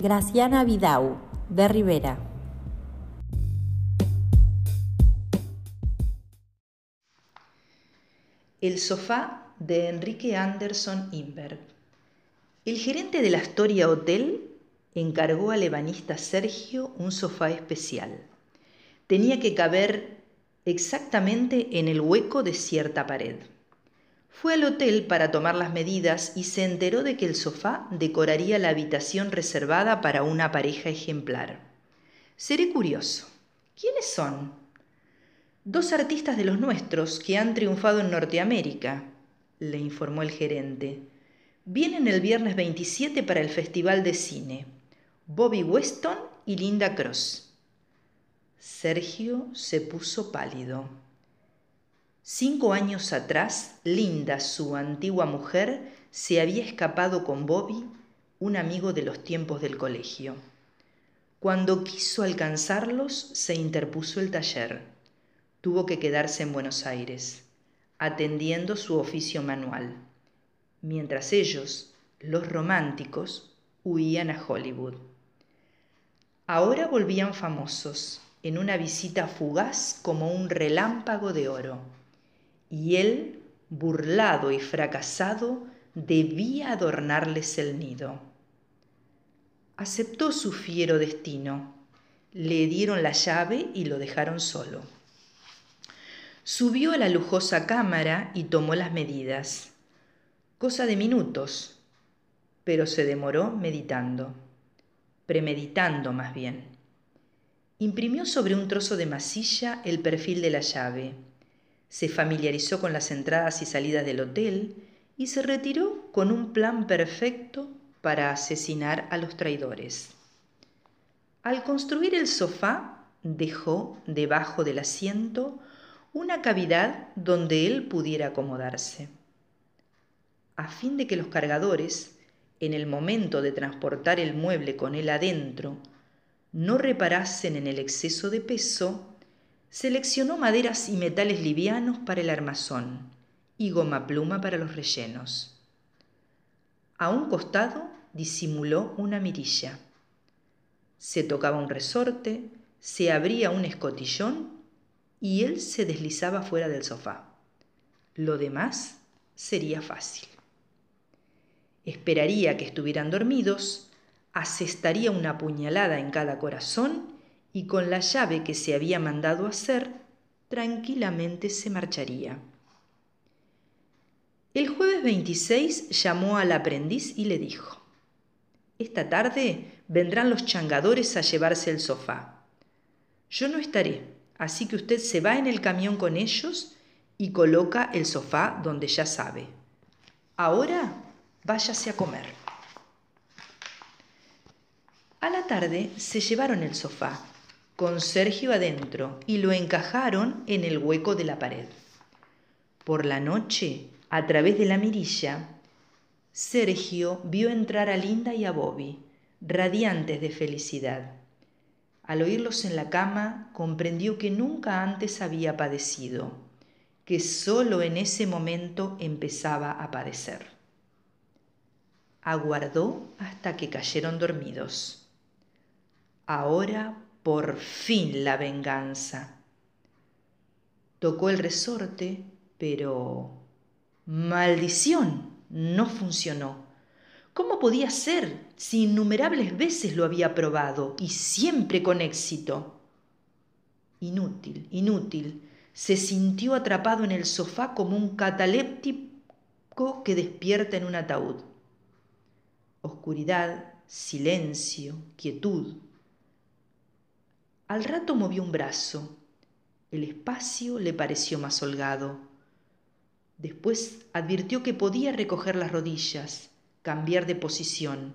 Graciana Vidau, de Rivera. El sofá de Enrique Anderson Inberg. El gerente de la Astoria Hotel encargó al ebanista Sergio un sofá especial. Tenía que caber exactamente en el hueco de cierta pared. Fue al hotel para tomar las medidas y se enteró de que el sofá decoraría la habitación reservada para una pareja ejemplar. Seré curioso. ¿Quiénes son? Dos artistas de los nuestros que han triunfado en Norteamérica, le informó el gerente. Vienen el viernes 27 para el Festival de Cine. Bobby Weston y Linda Cross. Sergio se puso pálido. Cinco años atrás, Linda, su antigua mujer, se había escapado con Bobby, un amigo de los tiempos del colegio. Cuando quiso alcanzarlos, se interpuso el taller. Tuvo que quedarse en Buenos Aires, atendiendo su oficio manual, mientras ellos, los románticos, huían a Hollywood. Ahora volvían famosos, en una visita fugaz como un relámpago de oro y él, burlado y fracasado, debía adornarles el nido. Aceptó su fiero destino, le dieron la llave y lo dejaron solo. Subió a la lujosa cámara y tomó las medidas. Cosa de minutos, pero se demoró meditando, premeditando más bien. Imprimió sobre un trozo de masilla el perfil de la llave se familiarizó con las entradas y salidas del hotel y se retiró con un plan perfecto para asesinar a los traidores. Al construir el sofá, dejó debajo del asiento una cavidad donde él pudiera acomodarse. A fin de que los cargadores, en el momento de transportar el mueble con él adentro, no reparasen en el exceso de peso, Seleccionó maderas y metales livianos para el armazón y goma pluma para los rellenos. A un costado disimuló una mirilla. Se tocaba un resorte, se abría un escotillón y él se deslizaba fuera del sofá. Lo demás sería fácil. Esperaría que estuvieran dormidos, asestaría una puñalada en cada corazón y con la llave que se había mandado hacer, tranquilamente se marcharía. El jueves 26 llamó al aprendiz y le dijo, Esta tarde vendrán los changadores a llevarse el sofá. Yo no estaré, así que usted se va en el camión con ellos y coloca el sofá donde ya sabe. Ahora váyase a comer. A la tarde se llevaron el sofá con Sergio adentro y lo encajaron en el hueco de la pared. Por la noche, a través de la mirilla, Sergio vio entrar a Linda y a Bobby, radiantes de felicidad. Al oírlos en la cama, comprendió que nunca antes había padecido, que sólo en ese momento empezaba a padecer. Aguardó hasta que cayeron dormidos. Ahora por fin la venganza. Tocó el resorte, pero... Maldición, no funcionó. ¿Cómo podía ser si innumerables veces lo había probado y siempre con éxito? Inútil, inútil. Se sintió atrapado en el sofá como un cataléptico que despierta en un ataúd. Oscuridad, silencio, quietud. Al rato movió un brazo. El espacio le pareció más holgado. Después advirtió que podía recoger las rodillas, cambiar de posición.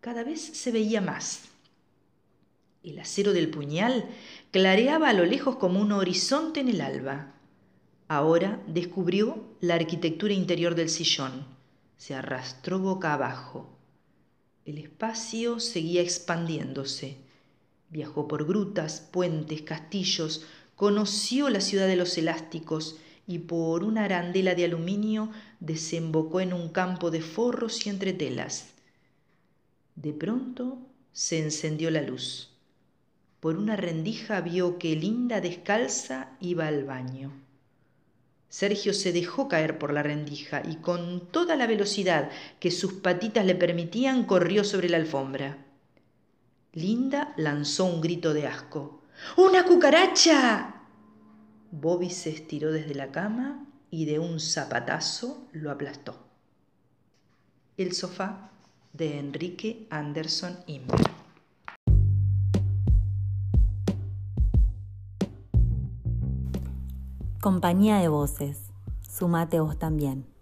Cada vez se veía más. El acero del puñal clareaba a lo lejos como un horizonte en el alba. Ahora descubrió la arquitectura interior del sillón. Se arrastró boca abajo. El espacio seguía expandiéndose. Viajó por grutas, puentes, castillos, conoció la ciudad de los elásticos y por una arandela de aluminio desembocó en un campo de forros y entretelas. De pronto se encendió la luz. Por una rendija vio que Linda descalza iba al baño. Sergio se dejó caer por la rendija y con toda la velocidad que sus patitas le permitían corrió sobre la alfombra. Linda lanzó un grito de asco. ¡Una cucaracha! Bobby se estiró desde la cama y de un zapatazo lo aplastó. El sofá de Enrique Anderson Inver. Compañía de voces. Sumate vos también.